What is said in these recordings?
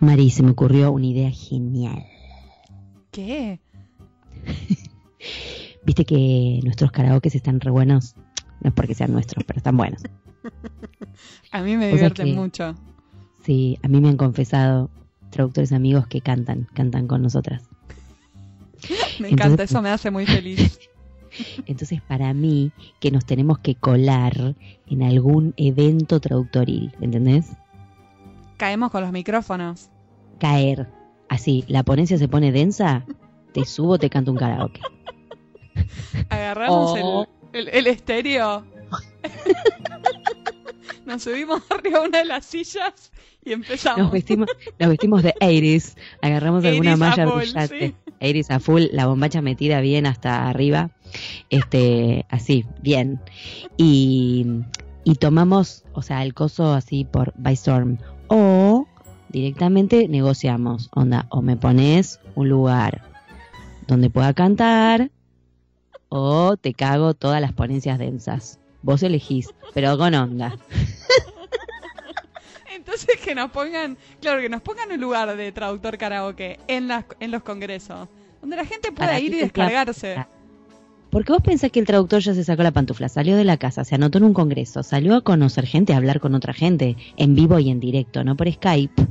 Mari, se me ocurrió una idea genial. ¿Qué? Viste que nuestros karaokes están re buenos. No es porque sean nuestros, pero están buenos. A mí me O sea divierte que- mucho. Sí, a mí me han confesado traductores amigos que cantan, cantan con nosotras. Me Entonces- encanta, eso me hace muy feliz. Entonces, para mí, que nos tenemos que colar en algún evento traductoril, ¿entendés? Caemos con los micrófonos. Caer. Así, la ponencia se pone densa, te subo, te canto un karaoke. Agarramos Oh. el, el, el estéreo. Nos subimos arriba de una de las sillas y empezamos. Nos vestimos, nos vestimos de 80s, agarramos alguna 80s a malla brillante. sí. 80s a full, la bombacha metida bien hasta arriba. Este, así, bien. Y, y tomamos, o sea, el coso así por by storm. O directamente negociamos, onda, o me pones un lugar donde pueda cantar, o te cago todas las ponencias densas. Vos elegís, pero con onda. Entonces que nos pongan, claro, que nos pongan un lugar de traductor karaoke en, las, en los congresos, donde la gente pueda ir y descargarse. Porque vos pensás que el traductor ya se sacó la pantufla, salió de la casa, se anotó en un congreso, salió a conocer gente, a hablar con otra gente, en vivo y en directo, no por Skype.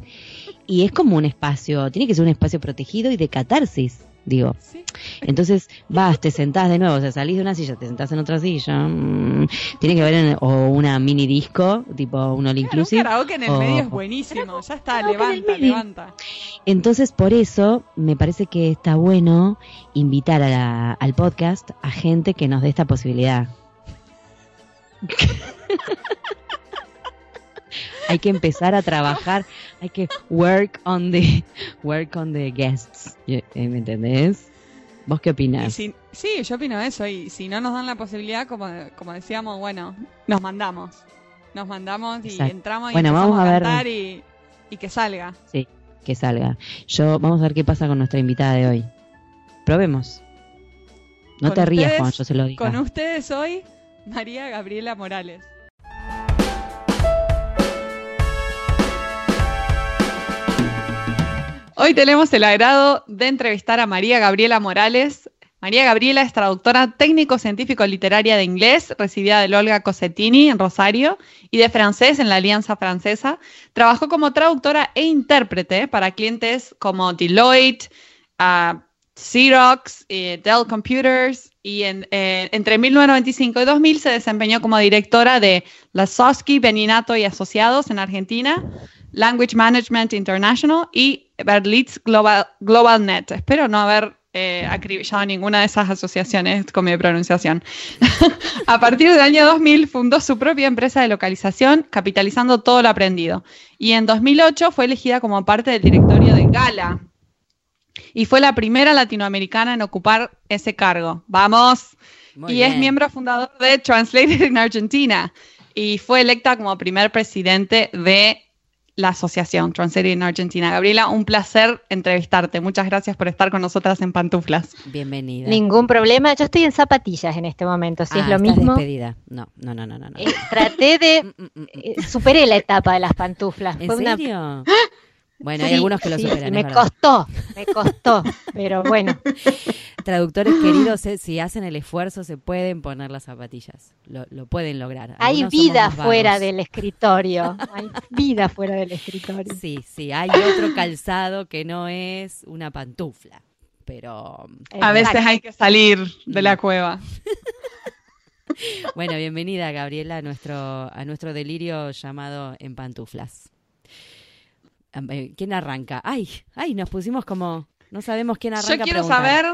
Y es como un espacio, tiene que ser un espacio protegido y de catarsis, digo. Sí. Entonces vas, te sentás de nuevo, o sea, salís de una silla, te sentás en otra silla. mm, tiene que haber en- o una mini disco, tipo un all Claro, un inclusive. karaoke en el o- medio es buenísimo. Ya está, en levanta, levanta. Entonces, por eso me parece que está bueno invitar a la- al podcast a gente que nos dé esta posibilidad. hay que empezar a trabajar, hay que work on the work on the guests, eh, ¿me entendés? ¿Vos qué opinás? si- sí, yo opino eso. Y si no nos dan la posibilidad, como, como decíamos, bueno, nos mandamos. Nos mandamos y Exacto. entramos y Bueno, vamos a ver. cantar y, y que salga. Sí, que salga. Yo vamos a ver qué pasa con nuestra invitada de hoy. Probemos. No Con te rías ustedes- cuando yo se lo diga. Con ustedes hoy, María Gabriela Morales. Hoy tenemos el agrado de entrevistar a María Gabriela Morales. María Gabriela es traductora técnico-científico-literaria de inglés, recibida del Olga Cossettini en Rosario y de francés en la Alianza Francesa. Trabajó como traductora e intérprete para clientes como Deloitte, ah, Xerox, eh, Dell Computers y en- eh, entre 1995 y 2000 se desempeñó como directora de Lasowski, Beninato y Asociados en Argentina, Language Management International y Berlitz Global, GlobalNet. Espero no haber eh, acribillado ninguna de esas asociaciones con mi pronunciación. A partir del año 2000 fundó su propia empresa de localización, capitalizando todo lo aprendido. Y en 2008 fue elegida como parte del directorio de Gala, y fue la primera latinoamericana en ocupar ese cargo. Vamos. Muy y es miembro fundador de Translated in Argentina y fue electa como primer presidente de la asociación Translated in Argentina. Gabriela, un placer entrevistarte. Muchas gracias por estar con nosotras en Pantuflas. Bienvenida. Ningún problema. Yo estoy en zapatillas en este momento, si Ah, es lo estás mismo. despedida. No, no, no, no, no. no. Eh, traté de. Mm, mm, mm, eh, superé la etapa de las pantuflas. ¿En Fue una- serio? Bueno, hay Sí, algunos que lo sí, superan. Me costó, me costó. pero bueno, Traductores queridos, eh, si hacen el esfuerzo, se pueden poner las zapatillas. Lo, lo pueden lograr. hay Algunos vida fuera del escritorio. Hay vida fuera del escritorio. Sí, sí, hay otro calzado que no es una pantufla. Pero A veces hay que salir de la cueva. bueno, bienvenida Gabriela a nuestro, a nuestro delirio llamado En Pantuflas. Am- eh, ¿Quién arranca? Ay, ay, nos pusimos como. No sabemos quién arranca. Yo quiero saber,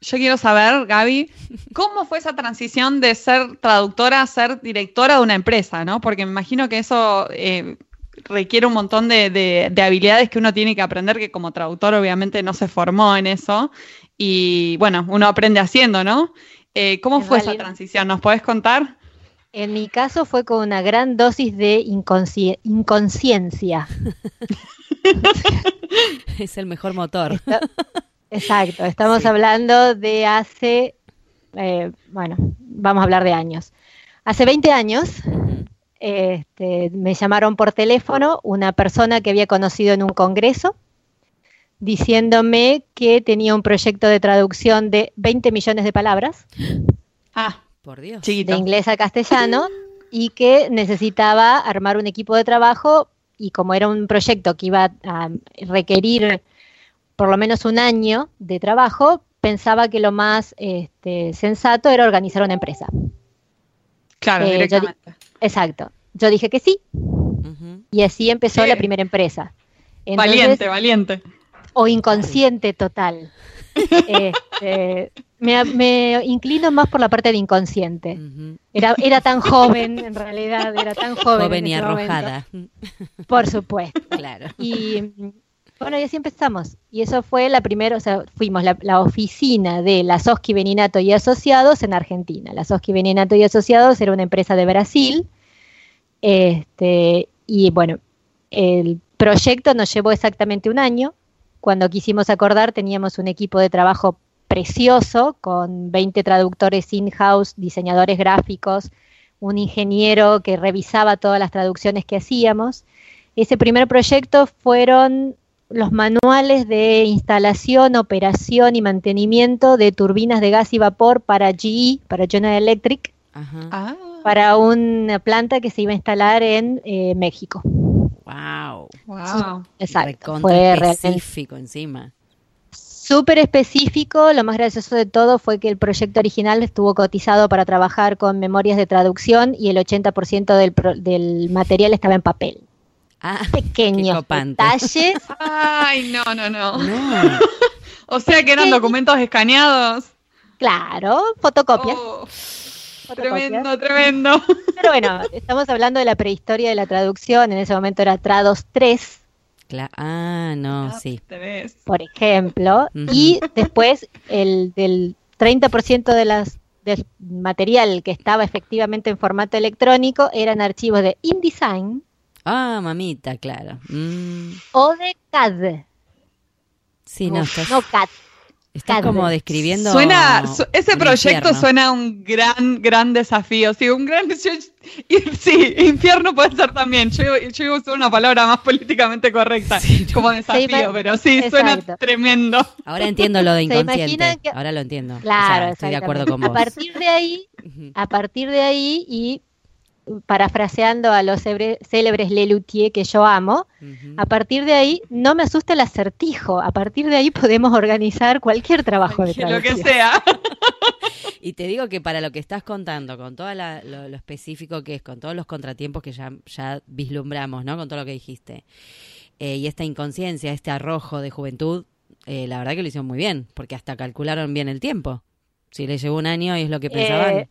yo quiero saber, Gaby, cómo fue esa transición de ser traductora a ser directora de una empresa, ¿no? Porque me imagino que eso eh, requiere un montón de, de- de habilidades que uno tiene que aprender, que como traductor obviamente no se formó en eso. Y bueno, uno aprende haciendo, ¿no? Eh, ¿Cómo fue esa transición? ¿Nos podés contar? En mi caso fue con una gran dosis de inconsci- inconsciencia. Es el mejor motor. Está- Exacto, estamos Sí. hablando de hace, eh, bueno, vamos a hablar de años. Hace 20 años este, me llamaron por teléfono una persona que había conocido en un congreso diciéndome que tenía un proyecto de traducción de 20 millones de palabras Ah, Por Dios. chiquito. de inglés a castellano y que necesitaba armar un equipo de trabajo y como era un proyecto que iba a requerir por lo menos un año de trabajo, pensaba que lo más este, sensato era organizar una empresa. Claro, Eh, yo directamente. Exacto. Yo dije que sí y así empezó la primera empresa. Entonces, Valiente, valiente. o inconsciente total. Este, me, me inclino más por la parte de inconsciente. Era, era tan joven, en realidad, era tan joven. Joven en y momento. arrojada. Por supuesto. Claro. Y bueno, y así empezamos. Y eso fue la primera, o sea, fuimos la, la oficina de la Soski Beninato y Asociados en Argentina. La Soski Beninato y Asociados era una empresa de Brasil. Este, y bueno, el proyecto nos llevó exactamente un año. Cuando quisimos acordar, teníamos un equipo de trabajo precioso con 20 traductores in-house, diseñadores gráficos, un ingeniero que revisaba todas las traducciones que hacíamos. Ese primer proyecto fueron los manuales de instalación, operación y mantenimiento de turbinas de gas y vapor para GE, para General Electric, Ajá. Ah, para una planta que se iba a instalar en eh, México. Wow. wow. Exacto. Fue realmente específico encima. Súper específico. Lo más gracioso de todo fue que el proyecto original estuvo cotizado para trabajar con memorias de traducción y el 80% del, pro- del material estaba en papel. Ah, Pequeños detalles. Ay, no, no, no. no. O sea que eran documentos escaneados. Claro, fotocopias. Oh, fotocopias. tremendo, tremendo. Pero bueno, estamos hablando de la prehistoria de la traducción. En ese momento era Trados 3, Ah, no, sí. Tenés. por ejemplo. Y después el del 30% de las del material que estaba efectivamente en formato electrónico eran archivos de InDesign Ah, mamita, claro. Mm, o de CAD. sí, no, Uf, estás, No CAD. Estás CAD. como describiendo. Suena, su- ese proyecto infierno. suena a un gran, gran desafío. Sí, un gran. yo- y- sí, infierno puede ser también. Yo, yo iba a usar una palabra más políticamente correcta como desafío, pero sí, suena tremendo. Ahora entiendo lo de ¿Se inconsciente. que- Ahora lo entiendo. O Claro, sea, estoy de acuerdo con A vos. partir de ahí, a partir de ahí y parafraseando a los célebres Lelutier que yo amo, a partir de ahí no me asusta el acertijo, a partir de ahí podemos organizar cualquier trabajo de Que lo que traducción. sea. Y te digo que para lo que estás contando, con todo lo, lo específico que es, con todos los contratiempos que ya, ya vislumbramos, ¿no? Con todo lo que dijiste, eh, y esta inconsciencia, este arrojo de juventud, eh, la verdad que lo hicieron muy bien, porque hasta calcularon bien el tiempo. Si les llevó un año y es lo que pensaban. Eh,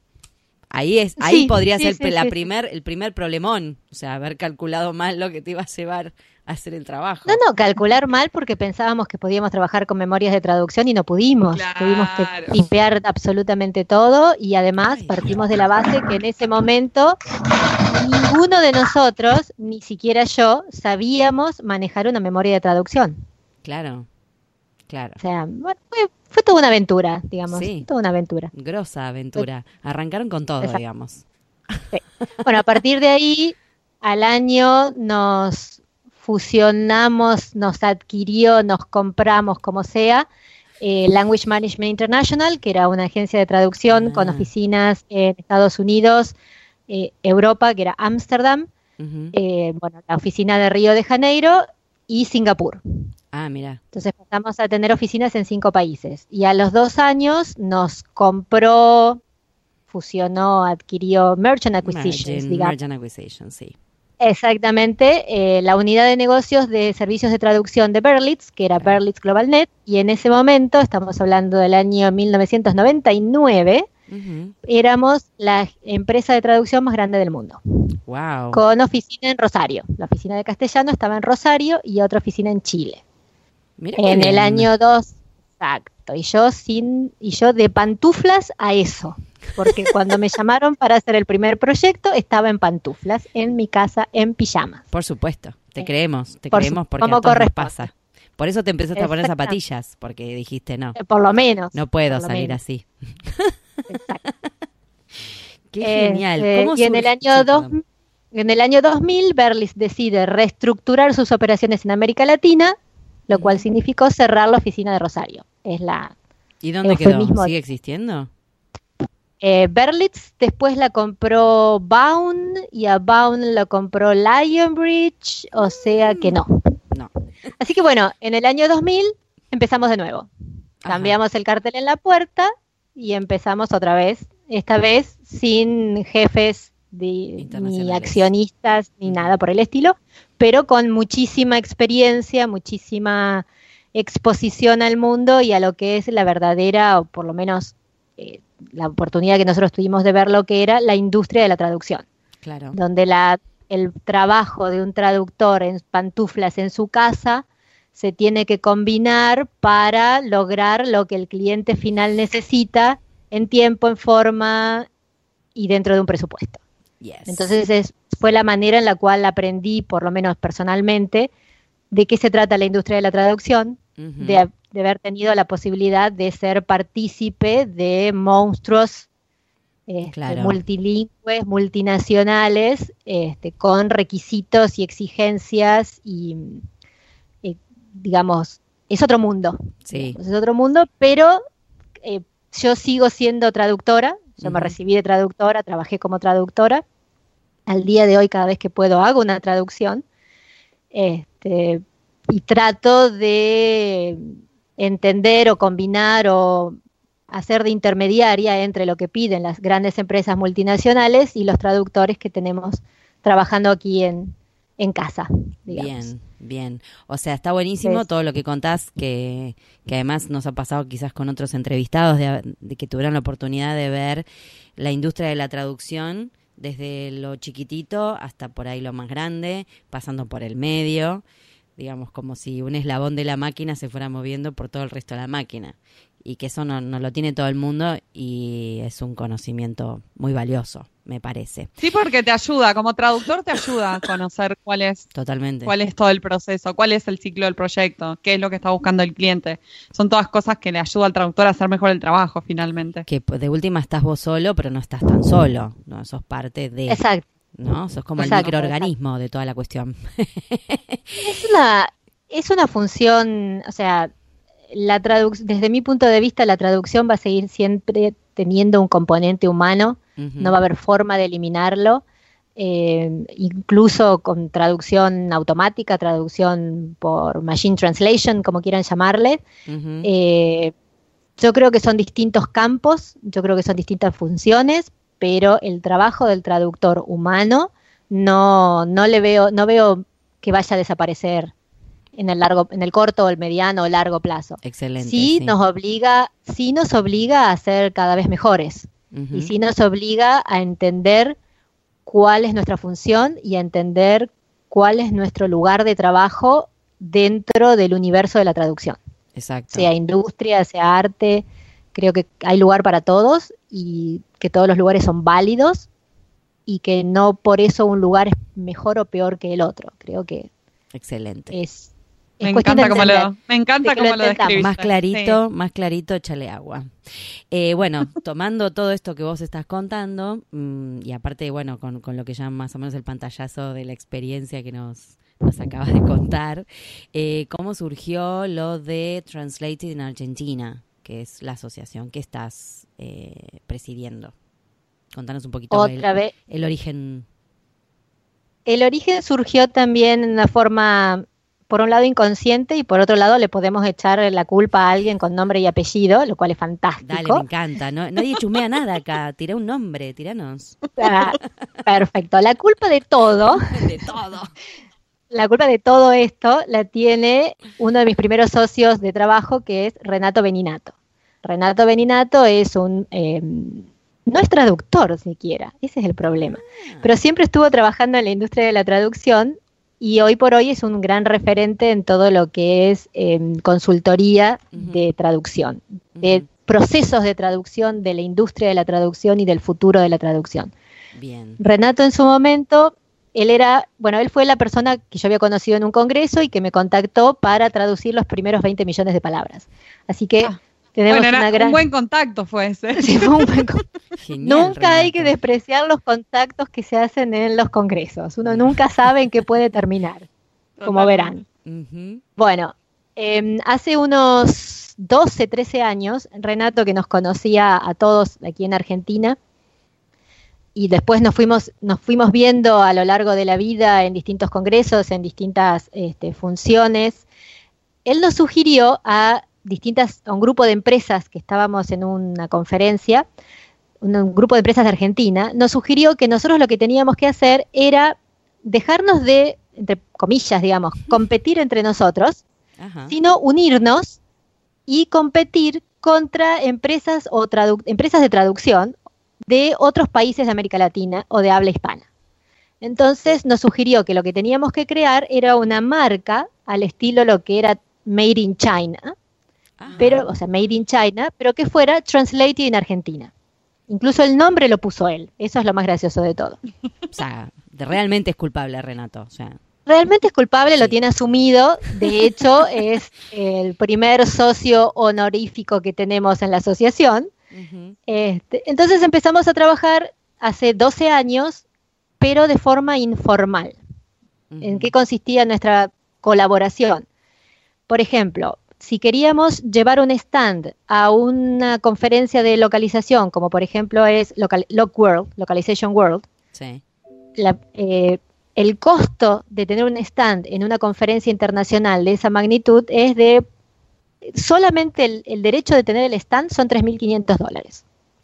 ahí es, ahí sí, podría sí, ser sí, la primer, el primer problemón, o sea, haber calculado mal lo que te iba a llevar a hacer el trabajo. No, no, calcular mal porque pensábamos que podíamos trabajar con memorias de traducción y no pudimos. Claro. Tuvimos que tipear absolutamente todo y además Ay. partimos de la base que en ese momento ninguno de nosotros, ni siquiera yo, sabíamos manejar una memoria de traducción. Claro, claro. O sea, bueno, fue, fue toda una aventura, digamos, Sí. toda una aventura. Grosa aventura. Arrancaron con todo, Exacto. digamos. Bueno, a partir de ahí, al año nos fusionamos, nos adquirió, nos compramos, como sea, eh, Language Management International, que era una agencia de traducción con Ah. oficinas en Estados Unidos, eh, Europa, que era Ámsterdam, eh, bueno, la oficina de Río de Janeiro y Singapur. Ah, mira. Entonces pasamos a tener oficinas en cinco países. Y a los dos años nos compró, fusionó, adquirió Merchant Acquisitions, Merging, digamos. merging acquisition, sí. Exactamente, eh, la unidad de negocios de servicios de traducción de Berlitz, que era Berlitz Global Net, y en ese momento, estamos hablando del año 1999, Ujú. éramos la empresa de traducción más grande del mundo, Wow. con oficina en Rosario. La oficina de castellano estaba en Rosario y otra oficina en Chile. Mira En el año 2, exacto, y yo sin, y yo de pantuflas a eso. Porque cuando me llamaron para hacer el primer proyecto, estaba en pantuflas, en mi casa, en pijama. Por supuesto, te Sí. creemos, te Por creemos porque a todos nos corresponde. pasa. Por eso te empezaste a poner zapatillas, porque dijiste no, Eh, Por lo menos. no puedo salir menos. así. Exacto. Qué Este, genial. ¿Cómo y en el año sí, 2, perdón. En el año 2000, Berlis decide reestructurar sus operaciones en América Latina, lo cual significó cerrar la oficina de Rosario. Es la ¿Y dónde quedó? ¿Sigue existiendo? Eh, Berlitz después la compró Baun y a Baun lo compró Lionbridge, o sea que no. No. Así que bueno, en el año 2000 empezamos de nuevo. Cambiamos el cartel en la puerta y empezamos otra vez, esta vez sin jefes ni accionistas ni nada por el estilo, pero con muchísima experiencia, muchísima exposición al mundo y a lo que es la verdadera, o por lo menos eh, la oportunidad que nosotros tuvimos de ver lo que era la industria de la traducción. Claro. Donde la, el trabajo de un traductor en pantuflas en su casa se tiene que combinar para lograr lo que el cliente final necesita en tiempo, en forma y dentro de un presupuesto. Entonces es, fue la manera en la cual aprendí, por lo menos personalmente, de qué se trata la industria de la traducción, de, haber tenido la posibilidad de ser partícipe de monstruos este, multilingües, multinacionales, este, con requisitos y exigencias y, digamos, es otro mundo. Sí. Es otro mundo, pero eh, yo sigo siendo traductora, yo me recibí de traductora, trabajé como traductora. Al día de hoy, cada vez que puedo, hago una traducción. Este, y trato de entender o combinar o hacer de intermediaria entre lo que piden las grandes empresas multinacionales y los traductores que tenemos trabajando aquí en, en casa. Bien, bien. O sea, está buenísimo todo lo que contás, que, que, además nos ha pasado quizás con otros entrevistados de, de, que tuvieron la oportunidad de ver la industria de la traducción desde lo chiquitito hasta por ahí lo más grande, pasando por el medio digamos, como si un eslabón de la máquina se fuera moviendo por todo el resto de la máquina. Y que eso no, no lo tiene todo el mundo y es un conocimiento muy valioso, me parece. Sí, porque te ayuda, como traductor te ayuda a conocer cuál es, Totalmente. cuál es todo el proceso, cuál es el ciclo del proyecto, qué es lo que está buscando el cliente. Son todas cosas que le ayuda al traductor a hacer mejor el trabajo finalmente. Que de última estás vos solo, pero no estás tan solo, no sos parte de... Exacto. ¿no? Sos como el microorganismo de toda la cuestión. es una, es una función, o sea, la desde mi punto de vista, la traducción va a seguir siempre teniendo un componente humano, no va a haber forma de eliminarlo, eh, incluso con traducción automática, traducción por machine translation, como quieran llamarle. Eh, yo creo que son distintos campos, yo creo que son distintas funciones, pero el trabajo del traductor humano no, no le veo, no veo que vaya a desaparecer en el largo, en el corto, el mediano o largo plazo. Excelente. Sí, nos obliga, sí nos obliga a ser cada vez mejores. Y sí nos obliga a entender cuál es nuestra función y a entender cuál es nuestro lugar de trabajo dentro del universo de la traducción. Exacto. Sea industria, sea arte, creo que hay lugar para todos y que todos los lugares son válidos y que no por eso un lugar es mejor o peor que el otro. Creo que excelente. Es, me, encanta cómo lo, me encanta cómo lo, describiste. Más clarito, más clarito, échale agua. Eh, bueno, tomando todo esto que vos estás contando, mm, y aparte, bueno, con, con, lo que ya más o menos el pantallazo de la experiencia que nos, nos acabas de contar, eh, ¿cómo surgió lo de Translated in Argentina? que es la asociación que estás eh, presidiendo. Contanos un poquito Otra el, vez. el origen. El origen surgió también en una forma, por un lado inconsciente y por otro lado le podemos echar la culpa a alguien con nombre y apellido, lo cual es fantástico. Dale, me encanta. No, nadie chumea nada acá. Tira un nombre, tiranos. Ah, perfecto. La culpa de todo. de todo la culpa de todo esto la tiene uno de mis primeros socios de trabajo, que es Renato Beninato. Renato Beninato es un... Em, no es traductor siquiera, ese es el problema. Ah. Pero siempre estuvo trabajando en la industria de la traducción y hoy por hoy es un gran referente en todo lo que es em, consultoría de traducción, de procesos de traducción, de la industria de la traducción y del futuro de la traducción. Bien. Renato en su momento él era, bueno, él fue la persona que yo había conocido en un congreso y que me contactó para traducir los primeros 20 millones de palabras. Así que ah. Tenemos Bueno, era una gran... un buen contacto fue ese. Sí, fue un buen con- Genial, Nunca hay que despreciar los contactos que se hacen en los congresos. Uno nunca sabe en qué puede terminar, como verán. Bueno, eh, hace unos 12, 13 años, Renato, que nos conocía a todos aquí en Argentina, y después nos fuimos, nos fuimos viendo a lo largo de la vida en distintos congresos, en distintas este, funciones, él nos sugirió a distintas, a un grupo de empresas que estábamos en una conferencia, un, un grupo de empresas de Argentina, nos sugirió que nosotros lo que teníamos que hacer era dejarnos de, entre comillas, digamos, competir entre nosotros, Ajá. sino unirnos y competir contra empresas o empresas de traducción de otros países de América Latina o de habla hispana. Entonces nos sugirió que lo que teníamos que crear era una marca al estilo lo que era Made in China, Ajá. pero, o sea, Made in China, pero que fuera Translated en Argentina. Incluso el nombre lo puso él. Eso es lo más gracioso de todo. O sea, realmente es culpable Renato. O sea, Realmente es culpable, lo tiene asumido. De hecho, es el primer socio honorífico que tenemos en la asociación. Este, entonces empezamos a trabajar hace 12 años, pero de forma informal. ¿En qué consistía nuestra colaboración? Por ejemplo, si queríamos llevar un stand a una conferencia de localización, como por ejemplo es Local, Loc World, Localization World, Sí. la- eh, el costo de tener un stand en una conferencia internacional de esa magnitud es de solamente el, el derecho de tener el stand son 3.500 dólares.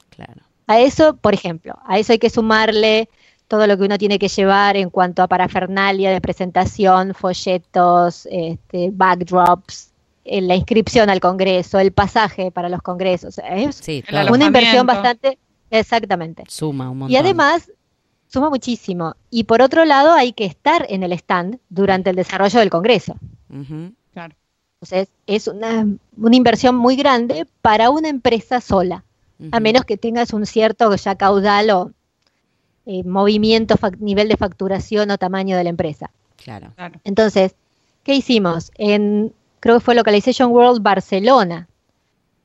Claro. A eso, por ejemplo, a eso hay que sumarle todo lo que uno tiene que llevar en cuanto a parafernalia de presentación, folletos, este, backdrops, la inscripción al congreso, el pasaje para los congresos. Es Sí, todo una inversión bastante, exactamente. suma un montón. Y además, suma muchísimo. Y por otro lado, hay que estar en el stand durante el desarrollo del Congreso. Claro. Entonces, es una, una inversión muy grande para una empresa sola, a menos que tengas un cierto ya caudal o eh, movimiento, fac- nivel de facturación o tamaño de la empresa. Claro. Claro. Entonces, ¿qué hicimos? En, creo que fue Localization World Barcelona,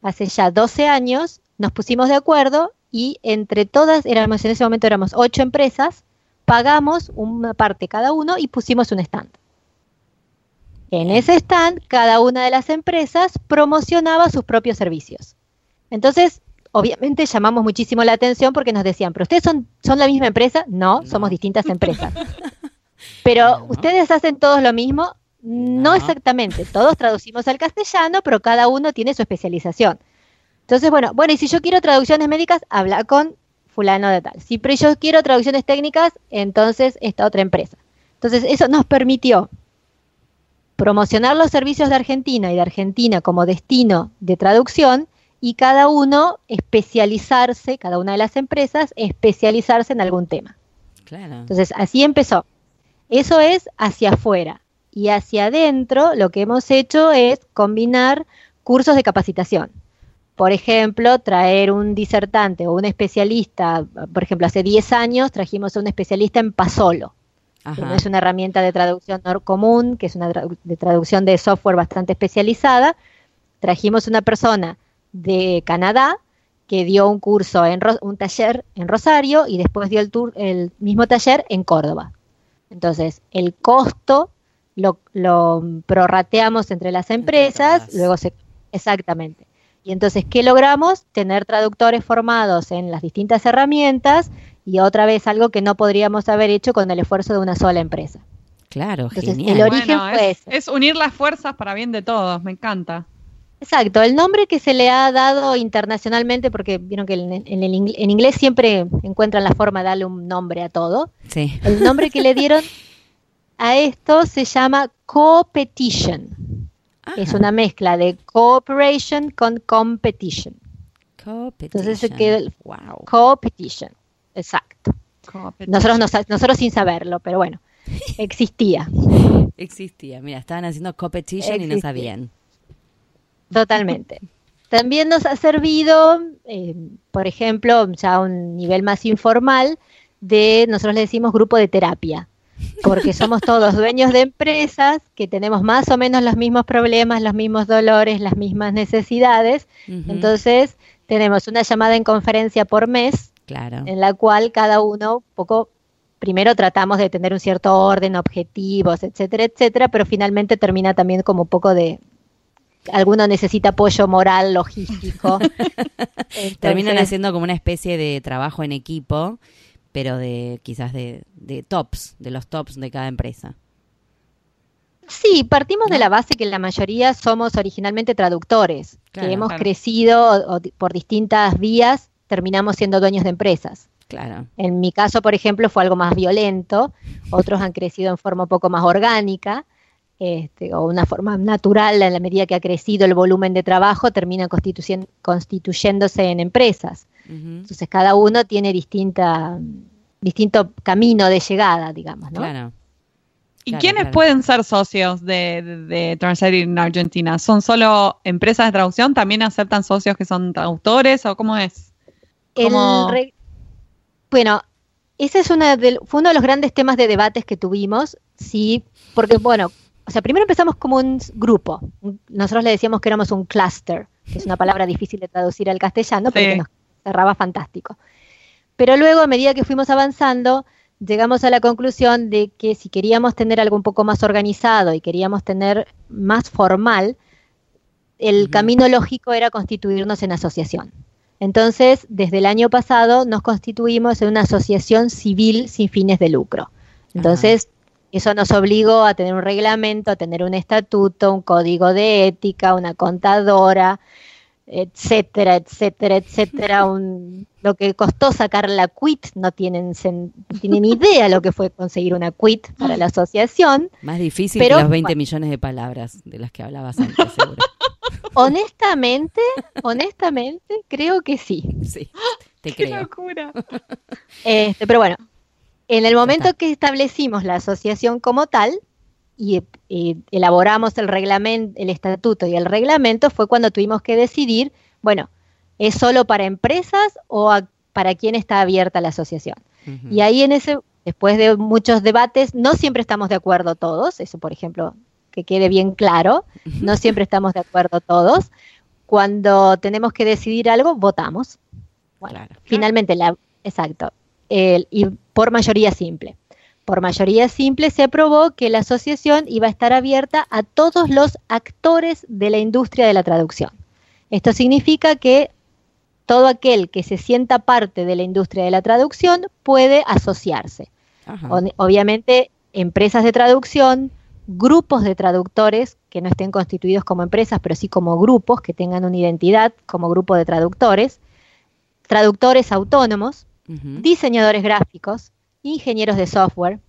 hace ya 12 años, nos pusimos de acuerdo y entre todas, éramos en ese momento éramos ocho empresas, pagamos una parte cada uno y pusimos un stand. En ese stand, cada una de las empresas promocionaba sus propios servicios. Entonces, obviamente llamamos muchísimo la atención porque nos decían, ¿pero ustedes son, son la misma empresa? No, No. somos distintas empresas. Pero No. ustedes hacen todos lo mismo. No, exactamente, todos traducimos al castellano, pero cada uno tiene su especialización. Entonces, bueno, bueno, y si yo quiero traducciones médicas, habla con fulano de tal. Si pero yo quiero traducciones técnicas, entonces esta otra empresa. Entonces, eso nos permitió promocionar los servicios de Argentina y de Argentina como destino de traducción y cada uno especializarse, cada una de las empresas especializarse en algún tema. Claro. Entonces, así empezó. Eso es hacia afuera. Y hacia adentro lo que hemos hecho es combinar cursos de capacitación. Por ejemplo, traer un disertante o un especialista, por ejemplo, hace 10 años trajimos a un especialista en Pasolo, que no es una herramienta de traducción común, que es una de traducción de software bastante especializada. Trajimos una persona de Canadá que dio un curso, en Ro- un taller en Rosario y después dio el, tour, el mismo taller en Córdoba. Entonces, el costo lo, lo prorrateamos entre las empresas, luego se... Exactamente. Y entonces, ¿qué logramos? Tener traductores formados en las distintas herramientas y otra vez algo que no podríamos haber hecho con el esfuerzo de una sola empresa. Claro, Entonces, genial. el origen Bueno, fue es, ese. es unir las fuerzas para bien de todos, me encanta. Exacto, el nombre que se le ha dado internacionalmente, porque vieron que en, en el ing- en inglés siempre encuentran la forma de darle un nombre a todo, Sí. el nombre que le dieron a esto se llama competition. Es Ajá. una mezcla de cooperation con competition. Entonces se queda el- Wow. Competition, exacto. Competition. Nosotros, nosotros sin saberlo, pero bueno, existía. Existía. Mira, estaban haciendo competition y no Existía. sabían. Totalmente. También nos ha servido, eh, por ejemplo, ya a un nivel más informal, de, nosotros le decimos grupo de terapia. Porque somos todos dueños de empresas que tenemos más o menos los mismos problemas, los mismos dolores, las mismas necesidades. Entonces, tenemos una llamada en conferencia por mes, en la cual cada uno poco primero tratamos de tener un cierto orden, objetivos, etcétera, etcétera, pero finalmente termina también como un poco de alguno necesita apoyo moral, logístico. Terminan haciendo como una especie de trabajo en equipo, pero de quizás de, tops, de los tops de cada empresa. Sí, partimos de la base que la mayoría somos originalmente traductores, que hemos crecido por distintas vías, terminamos siendo dueños de empresas. Claro. En mi caso, por ejemplo, fue algo más violento, otros han crecido en forma un poco más orgánica, este, o una forma natural en la medida que ha crecido el volumen de trabajo, termina constituyéndose en empresas. Entonces, cada uno tiene distinta, distinto camino de llegada, digamos, ¿no? Claro. ¿Y quiénes pueden ser socios de, de, de en Argentina? ¿Son solo empresas de traducción? ¿También aceptan socios que son traductores o cómo es? bueno, ese es una fue uno de los grandes temas de debates que tuvimos, sí, porque bueno, o sea, primero empezamos como un grupo. Nosotros le decíamos que éramos un cluster, que es una palabra difícil de traducir al castellano, pero que nos cerraba fantástico. Pero luego, a medida que fuimos avanzando, llegamos a la conclusión de que si queríamos tener algo un poco más organizado y queríamos tener más formal, el camino lógico era constituirnos en asociación. Entonces, desde el año pasado nos constituimos en una asociación civil sin fines de lucro. Entonces, eso nos obligó a tener un reglamento, a tener un estatuto, un código de ética, una contadora, etcétera, etcétera, etcétera. lo que costó sacar la quit, no tienen, tienen idea lo que fue conseguir una quit para la asociación. Más difícil que los 20 millones de palabras de las que hablabas antes, seguro. Honestamente, honestamente, creo que sí. Sí, te Qué locura. Este, pero bueno, en el momento que establecimos la asociación como tal y, elaboramos el reglamento, el estatuto y el reglamento, fue cuando tuvimos que decidir, bueno, ¿es solo para empresas o para quién está abierta la asociación? Y ahí en ese, después de muchos debates, no siempre estamos de acuerdo todos, eso por ejemplo, que quede bien claro, no siempre estamos de acuerdo todos. Cuando tenemos que decidir algo, votamos. Bueno, finalmente la, exacto, y por mayoría simple. Por mayoría simple se aprobó que la asociación iba a estar abierta a todos los actores de la industria de la traducción. Esto significa que todo aquel que se sienta parte de la industria de la traducción puede asociarse. Obviamente, empresas de traducción, grupos de traductores que no estén constituidos como empresas, pero sí como grupos que tengan una identidad como grupo de traductores, traductores autónomos, diseñadores gráficos, ingenieros de software,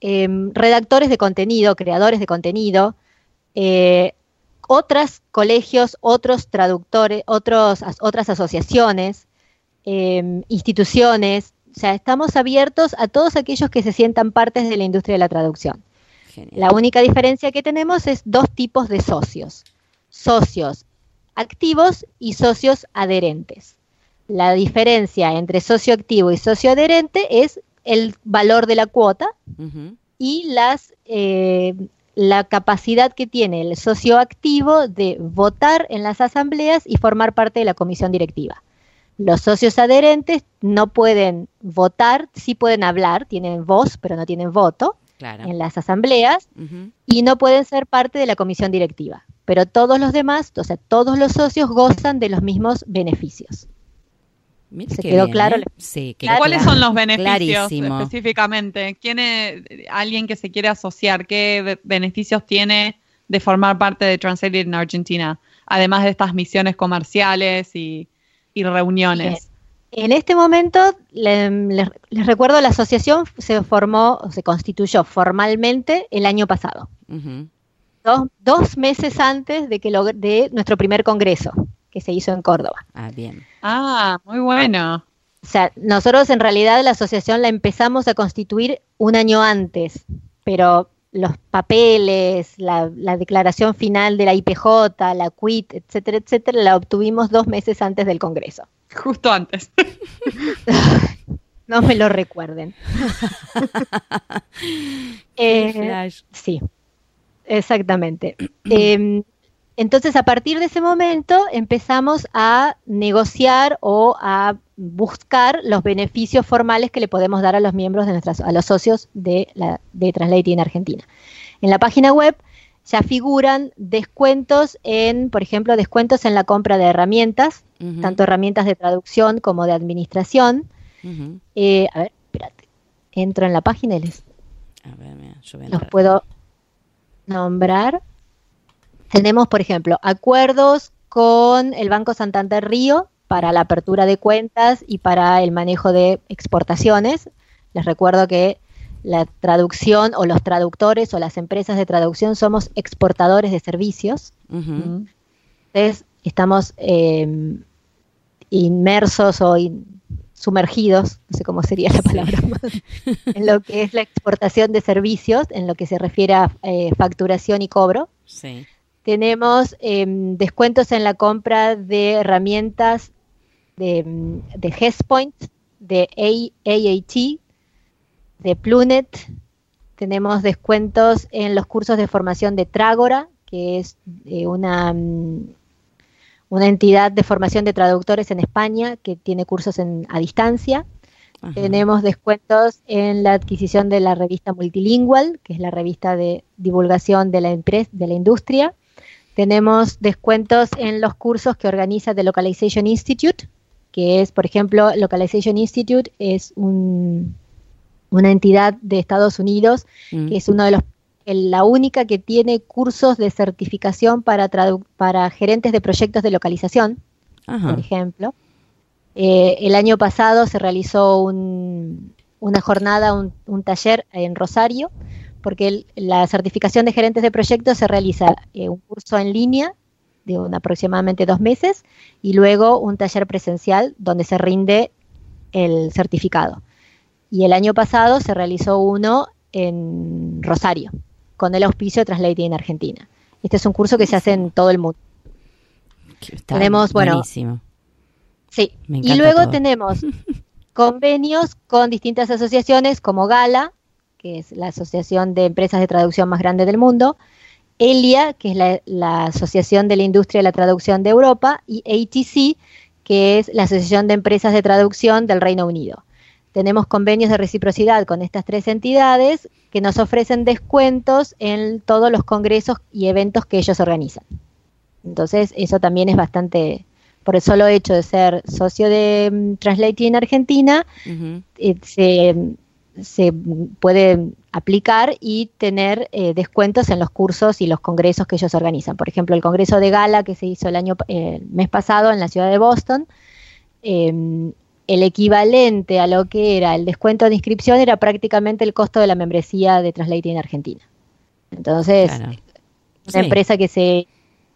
em, redactores de contenido, creadores de contenido, eh, otros colegios, otros traductores, otros, otras asociaciones, em, instituciones. O sea, estamos abiertos a todos aquellos que se sientan partes de la industria de la traducción. La única diferencia que tenemos es dos tipos de socios. Socios activos y socios adherentes. La diferencia entre socio activo y socio adherente es el valor de la cuota y las, eh, la capacidad que tiene el socio activo de votar en las asambleas y formar parte de la comisión directiva. Los socios adherentes no pueden votar, sí pueden hablar, tienen voz, pero no tienen voto en las asambleas y no pueden ser parte de la comisión directiva. Pero todos los demás, o sea, todos los socios gozan de los mismos beneficios. ¿Se quedó claro? ¿eh? Sí, ¿Cuáles son los beneficios específicamente? ¿Quién es alguien que se quiere asociar? ¿Qué beneficios tiene de formar parte de Translated en Argentina? Además de estas misiones comerciales y, reuniones. En este momento, les recuerdo, la asociación se formó, se constituyó formalmente el año pasado. dos, meses antes de, que de nuestro primer congreso que se hizo en Córdoba. Ah, bien. Ah, muy bueno. O sea, nosotros en realidad la asociación la empezamos a constituir un año antes, pero los papeles, la, declaración final de la IPJ, la QUIT, etcétera, etcétera, la obtuvimos dos meses antes del Congreso. Justo antes. no me lo recuerden. Eh, sí, exactamente. Em, entonces, a partir de ese momento empezamos a negociar o a buscar los beneficios formales que le podemos dar a los miembros de nuestras, a los socios de, la, de Translating Argentina. En la página web ya figuran descuentos en, por ejemplo, descuentos en la compra de herramientas, tanto herramientas de traducción como de administración. Eh, a ver, espérate. Entro en la página y les a ver, mira, yo voy a los puedo nombrar. Tenemos, por ejemplo, acuerdos con el Banco Santander Río para la apertura de cuentas y para el manejo de exportaciones. Les recuerdo que la traducción o los traductores o las empresas de traducción somos exportadores de servicios. Entonces, estamos eh, inmersos o sumergidos, no sé cómo sería la palabra, en lo que es la exportación de servicios, en lo que se refiere a eh, facturación y cobro. Sí. Tenemos em, descuentos en la compra de herramientas de, de HESPoint, de AAT, de Plunet. Tenemos descuentos en los cursos de formación de Trágora, que es eh, una, mm, una entidad de formación de traductores en España que tiene cursos en, a distancia. Tenemos descuentos en la adquisición de la revista Multilingual, que es la revista de divulgación de la, empresa, de la industria. Tenemos descuentos en los cursos que organiza The Localization Institute, que es, por ejemplo, Localization Institute es una entidad de Estados Unidos, mm. que es uno de los la única que tiene cursos de certificación para, para gerentes de proyectos de localización, por ejemplo. Eh, el año pasado se realizó una jornada, un, taller en Rosario, porque la certificación de gerentes de proyectos se realiza eh, un curso en línea de aproximadamente dos meses y luego un taller presencial donde se rinde el certificado. Y el año pasado se realizó uno en Rosario, con el auspicio de Translating en Argentina. Este es un curso que se hace en todo el mundo. tenemos, bueno, sí, y luego tenemos convenios con distintas asociaciones como Gala, que es la asociación de empresas de traducción más grande del mundo, ELIA, que es la, Asociación de la Industria de la Traducción de Europa, y ATC, que es la Asociación de Empresas de Traducción del Reino Unido. Tenemos convenios de reciprocidad con estas tres entidades que nos ofrecen descuentos en todos los congresos y eventos que ellos organizan. Entonces, eso también es bastante, por el solo hecho de ser socio de um, Translating en Argentina, eh, se, se puede aplicar y tener eh, descuentos en los cursos y los congresos que ellos organizan. Por ejemplo, el congreso de gala que se hizo el año el mes pasado en la ciudad de Boston, em, el equivalente a lo que era el descuento de inscripción era prácticamente el costo de la membresía de Translating en Argentina. Entonces, una empresa que se,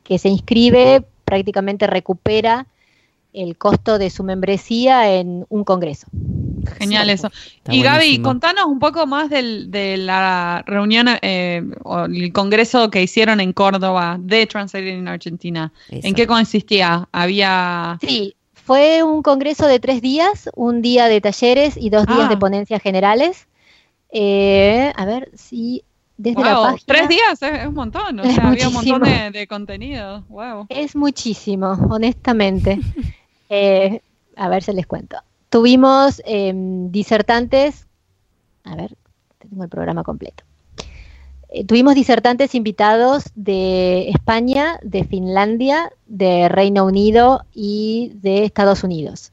que se inscribe prácticamente recupera el costo de su membresía en un congreso. Genial eso. y Gaby, contanos un poco más de la reunión eh, o el congreso que hicieron en Córdoba de Translating en Argentina. ¿En qué consistía? Había... Sí, fue un congreso de tres días, un día de talleres y dos días de ah. ponencias generales. Eh, a ver si desde la página... Tres días es, un montón, o sea, había un montón de, contenido. Wow. Es muchísimo, honestamente. Eh, a ver si les cuento. Tuvimos em, disertantes, a ver, tengo el programa completo. Eh, tuvimos disertantes invitados de España, de Finlandia, de Reino Unido y de Estados Unidos.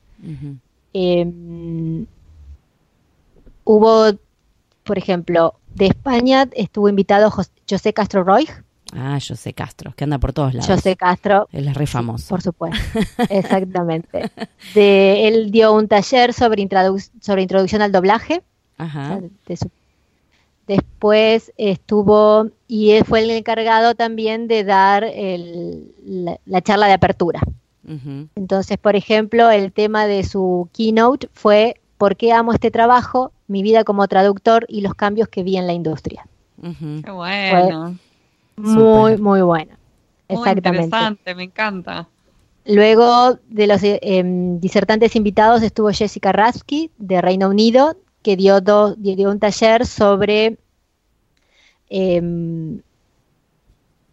Em, hubo, por ejemplo, de España estuvo invitado José Castro Roy, Ah, José Castro, que anda por todos lados. José Castro. Él es re famoso. por supuesto, exactamente. De, él dio un taller sobre, sobre introducción al doblaje. Ajá. después estuvo, y él fue el encargado también de dar la, charla de apertura. Entonces, por ejemplo, el tema de su keynote fue ¿Por qué amo este trabajo? Mi vida como traductor y los cambios que vi en la industria. Qué bueno. Muy, muy buena. Muy interesante, me encanta. Luego de los eh, em, disertantes invitados estuvo Jessica Rasky de Reino Unido, que dio, dio un taller sobre em,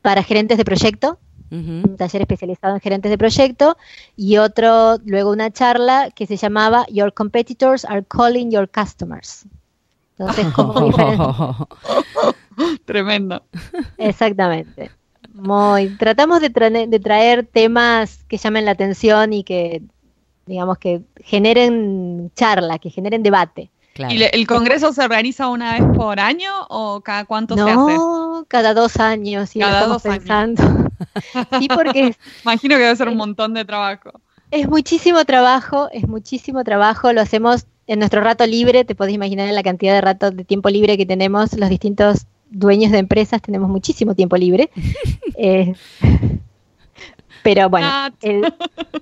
para gerentes de proyecto, un taller especializado en gerentes de proyecto, y otro, luego una charla que se llamaba Your Competitors are Calling Your Customers. Entonces, como Tremendo. Exactamente. Muy, tratamos de, de traer temas que llamen la atención y que, digamos, que generen charla, que generen debate. ¿Y el congreso se organiza una vez por año o cada cuánto se hace? No, cada dos años. Y cada dos pensando. sí, porque. Imagino que debe ser un montón de trabajo. Es muchísimo trabajo, es muchísimo trabajo. Lo hacemos en nuestro rato libre. Te podés imaginar la cantidad de rato de tiempo libre que tenemos los distintos dueños de empresas. Tenemos muchísimo tiempo libre. eh, pero bueno,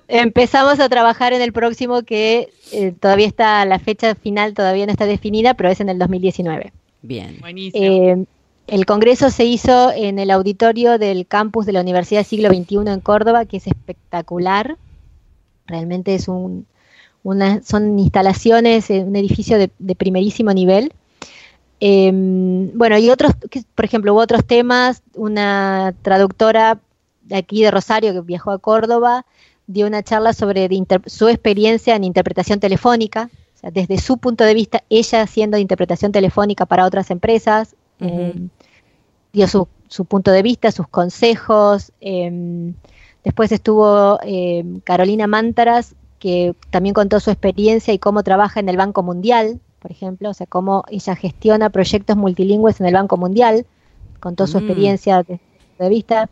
empezamos a trabajar en el próximo que eh, todavía está, la fecha final todavía no está definida, pero es en el 2019. Bien. Buenísimo. Eh, el congreso se hizo en el auditorio del campus de la Universidad Siglo XXI en Córdoba, que es espectacular. Realmente es un, una, son instalaciones, un edificio de, primerísimo nivel. Em, bueno, y otros, por ejemplo, hubo otros temas, una traductora de aquí de Rosario, que viajó a Córdoba, dio una charla sobre su experiencia en interpretación telefónica, o sea, desde su punto de vista, ella haciendo interpretación telefónica para otras empresas, eh, dio su, punto de vista, sus consejos. Em, después estuvo em, Carolina Mántaras, que también contó su experiencia y cómo trabaja en el Banco Mundial, por ejemplo, o sea, cómo ella gestiona proyectos multilingües en el Banco Mundial, contó su mm. experiencia su punto de vista.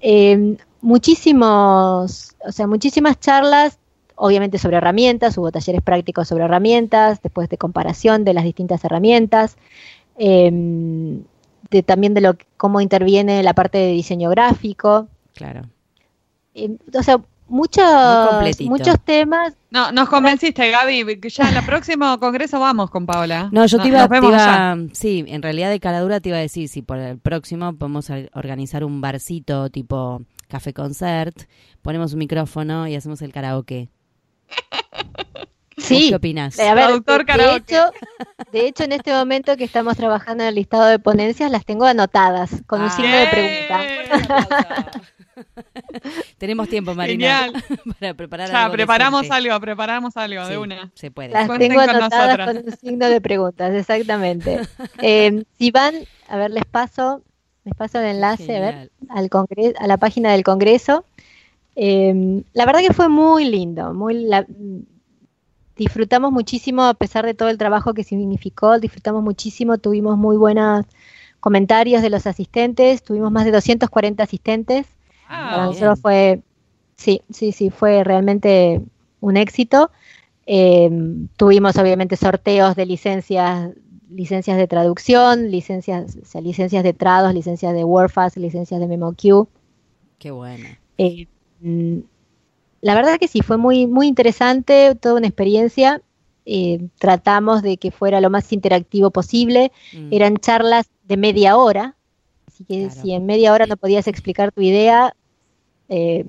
Eh, muchísimos, o sea, muchísimas charlas, obviamente sobre herramientas, hubo talleres prácticos sobre herramientas, después de comparación de las distintas herramientas, em, de, también de lo cómo interviene la parte de diseño gráfico. Claro. Em, o sea, muchos, muchos temas. No, nos convenciste, Gaby, que ya en el próximo congreso vamos con Paola. No, yo te iba, a sí, en realidad de caladura te iba a decir si por el próximo podemos organizar un barcito tipo café concert, ponemos un micrófono y hacemos el karaoke. Sí. ¿Qué opinas? Eh, de, hecho, de hecho, en este momento que estamos trabajando en el listado de ponencias, las tengo anotadas con un signo de pregunta. Tenemos tiempo, Marina, para preparar ya, preparamos algo, preparamos algo de una. Se puede. Las tengo anotadas con, un signo de preguntas, exactamente. Eh, si van, a ver, les paso, les paso el enlace, a ver, al congreso, a la página del Congreso. Eh, la verdad que fue muy lindo, muy disfrutamos muchísimo a pesar de todo el trabajo que significó, disfrutamos muchísimo, tuvimos muy buenos comentarios de los asistentes, tuvimos más de 240 asistentes Ah, Para nosotros fue, sí, sí, sí, fue realmente un éxito. Eh, tuvimos obviamente sorteos de licencias, licencias de traducción, licencias, o sea, licencias de trados, licencias de WordFast, licencias de MemoQ. Qué bueno. Eh, mm, la verdad que sí, fue muy, muy interesante, toda una experiencia. Eh, tratamos de que fuera lo más interactivo posible. Mm. Eran charlas de media hora, Así que si en media hora no podías explicar tu idea, eh,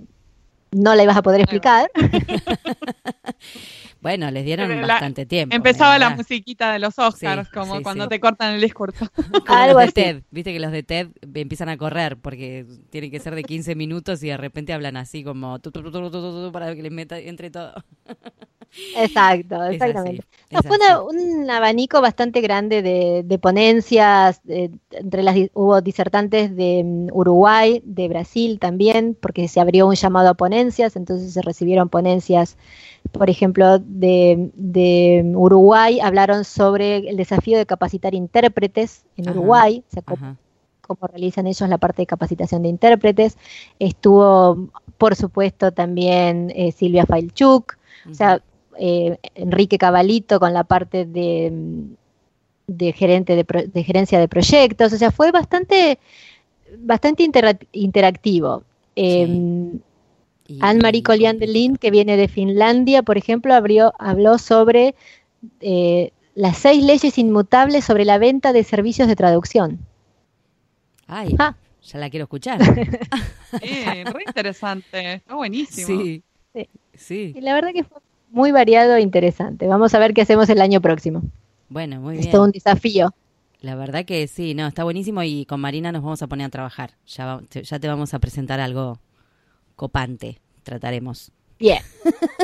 no la ibas a poder explicar. bueno, les dieron bastante tiempo. Empezaba la musiquita de los Oscars, como cuando te cortan el discurso. Algo de TED, viste que los de TED empiezan a correr porque tienen que ser de 15 minutos y de repente hablan así como para que les meta entre todo. Exacto, exactamente. fue un abanico bastante grande de, ponencias, entre las hubo disertantes de mm, Uruguay, de Brasil también, porque se abrió un llamado a ponencias, entonces se recibieron ponencias, por ejemplo, de, Uruguay, hablaron sobre el desafío de capacitar intérpretes en Uruguay, o sea, cómo, realizan ellos la parte de capacitación de intérpretes. Estuvo, por supuesto, también eh, Silvia Failchuk, o sea, eh, Enrique Cabalito con la parte de, de gerente de, gerencia de proyectos, o sea, fue bastante, bastante interactivo. Eh, Anne-Marie Colliandelin, que viene de Finlandia, por ejemplo, abrió, habló sobre eh, las seis leyes inmutables sobre la venta de servicios de traducción. Ay, ah. Ya la quiero escuchar. Eh, re interesante, está buenísimo. Sí. Sí. Sí. Y la verdad que fue muy variado e interesante. Vamos a ver qué hacemos el año próximo. Bueno, muy Es bien. todo un desafío. La verdad que sí, no, está buenísimo y con Marina nos vamos a poner a trabajar. Ya, va- te- ya te vamos a presentar algo copante, trataremos. Bien,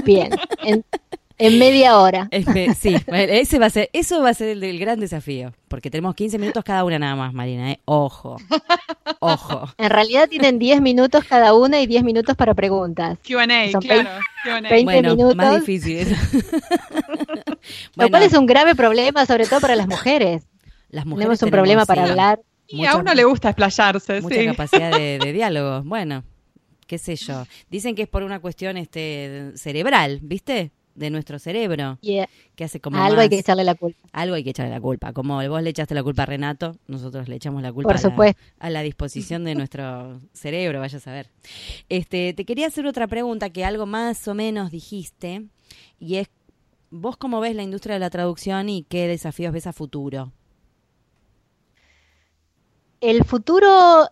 bien. En, en media hora. Este, sí, ese va a ser, eso va a ser el, el gran desafío, porque tenemos 15 minutos cada una nada más, Marina, ¿eh? Ojo, ojo. En realidad tienen 10 minutos cada una y 10 minutos para preguntas. Q&A, claro. Q&A. 20 Bueno, minutos. más difícil. Lo bueno, cual es un grave problema, sobre todo para las mujeres. las mujeres Tenemos un problema para sí, hablar. Y mucha- a uno le gusta explayarse, mucha sí. capacidad de, de diálogo. Bueno, qué sé yo. Dicen que es por una cuestión este cerebral, ¿viste? De nuestro cerebro, Y eh, que hace como algo hay que echarle la culpa. algo hay que echarle la culpa. Como vos le echaste la culpa a Renato, nosotros le echamos la culpa Por a la- supuesto. a la disposición de nuestro cerebro, vaya a saber. Este, te quería hacer otra pregunta que algo más o menos dijiste, y es, ¿vos cómo ves la industria de la traducción y qué desafíos ves a futuro? El futuro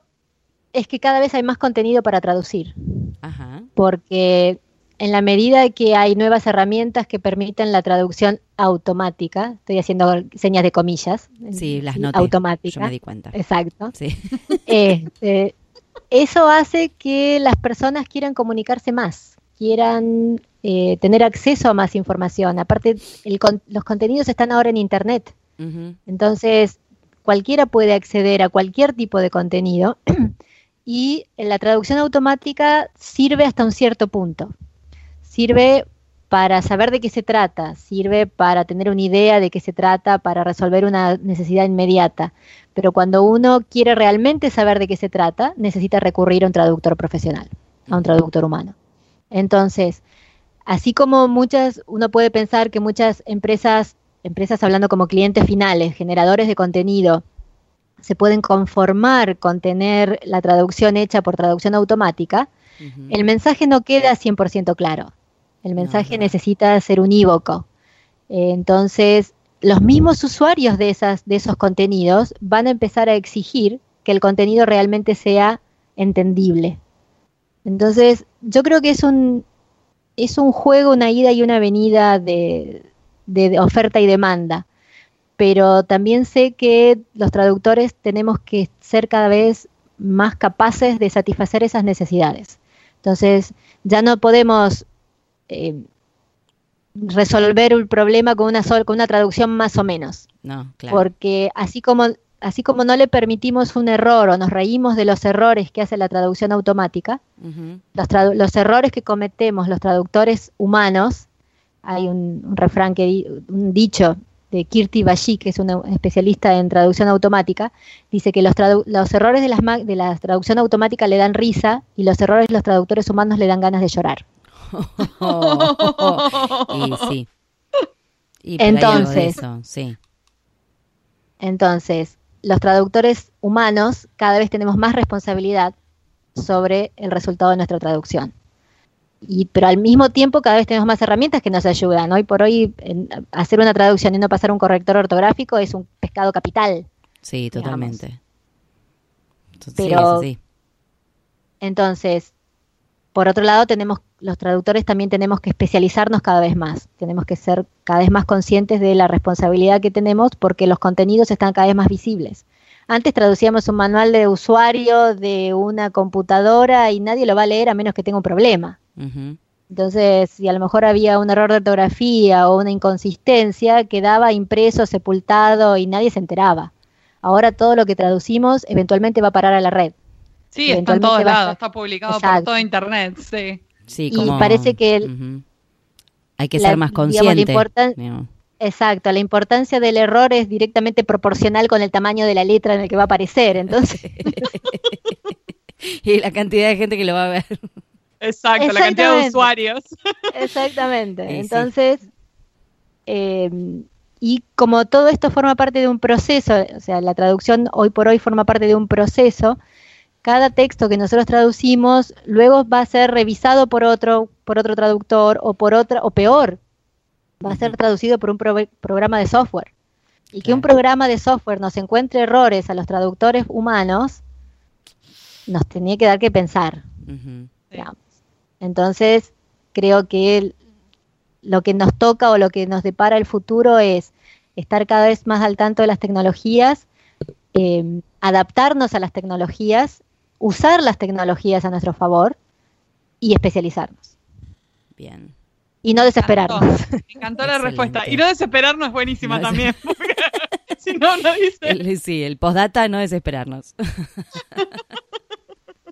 es que cada vez hay más contenido para traducir, Ajá, porque en la medida que hay nuevas herramientas que permiten la traducción automática, estoy haciendo señas de comillas, sí, las automática, yo me di cuenta. exacto. Sí, Este, eso hace que las personas quieran comunicarse más, quieran eh, tener acceso a más información. Aparte, el con- los contenidos están ahora en Internet, entonces cualquiera puede acceder a cualquier tipo de contenido y la traducción automática sirve hasta un cierto punto. Sirve para saber de qué se trata, sirve para tener una idea de qué se trata, para resolver una necesidad inmediata. Pero cuando uno quiere realmente saber de qué se trata, necesita recurrir a un traductor profesional, a un traductor humano. Entonces, así como muchas, uno puede pensar que muchas empresas, empresas hablando como clientes finales, generadores de contenido, se pueden conformar con tener la traducción hecha por traducción automática, el mensaje no queda 100% claro. El mensaje necesita ser unívoco. Eh, entonces, los mismos usuarios de, esas, de esos contenidos van a empezar a exigir que el contenido realmente sea entendible. Entonces, yo creo que es un, es un juego, una ida y una venida de oferta y demanda. Pero también sé que los traductores tenemos que ser cada vez más capaces de satisfacer esas necesidades. Entonces, ya no podemos eh, resolver un problema con una, sol- con una traducción más o menos. No, claro. Porque así como, así como no le permitimos un error o nos reímos de los errores que hace la traducción automática, los, tradu- los errores que cometemos los traductores humanos, hay un, un refrán que di- un dicho de Kirti Bashi, que es una especialista en traducción automática, dice que los, los errores de, las ma- de la traducción automática le dan risa y los errores de los traductores humanos le dan ganas de llorar. y sí. Y Entonces- eso, sí. Entonces, los traductores humanos cada vez tenemos más responsabilidad sobre el resultado de nuestra traducción. Y, pero al mismo tiempo cada vez tenemos más herramientas que nos ayudan. Hoy por hoy en- hacer una traducción y no pasar un corrector ortográfico es un pescado capital. Sí, totalmente. Pero-. Entonces, por otro lado, tenemos los traductores también tenemos que especializarnos cada vez más. Tenemos que ser cada vez más conscientes de la responsabilidad que tenemos porque los contenidos están cada vez más visibles. Antes traducíamos un manual de usuario de una computadora y nadie lo va a leer a menos que tenga un problema. Entonces, si a lo mejor había un error de ortografía o una inconsistencia, quedaba impreso, sepultado y nadie se enteraba. Ahora todo lo que traducimos eventualmente va a parar a la red. Sí, está en todos lados, está publicado por todo internet, sí. Sí, Y parece que el-. Hay que la- ser más consciente. digamos. Exacto, la importancia del error es directamente proporcional con el tamaño de la letra en el que va a aparecer. Entonces, y la cantidad de gente que lo va a ver. Exacto, la cantidad de usuarios. exactamente. Sí. Entonces, eh, y como todo esto forma parte de un proceso, o sea, la traducción hoy por hoy forma parte de un proceso, cada texto que nosotros traducimos luego va a ser revisado por otro, por otro traductor o por otra, o peor, va a ser traducido por un prove- programa de software. Y que un programa de software nos encuentre errores a los traductores humanos nos tenía que dar que pensar. Digamos. Entonces, creo que el- lo que nos toca o lo que nos depara el futuro es estar cada vez más al tanto de las tecnologías, eh, adaptarnos a las tecnologías, usar las tecnologías a nuestro favor y especializarnos. Bien. Y no desesperarnos. Me encantó la respuesta. Y no desesperarnos es buenísima No también. porque si no, no dice. El- sí, el postdata no desesperarnos.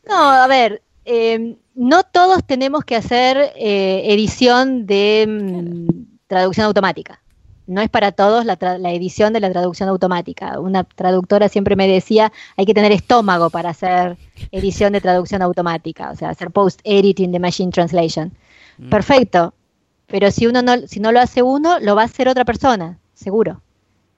No, a ver, eh, no todos tenemos que hacer eh, edición de mm, traducción automática. No es para todos la, tra- la edición de la traducción automática. Una traductora siempre me decía, hay que tener estómago para hacer edición de traducción automática, o sea, hacer post-editing de machine translation. Mm. Perfecto, pero si uno no, si no lo hace uno, lo va a hacer otra persona, seguro.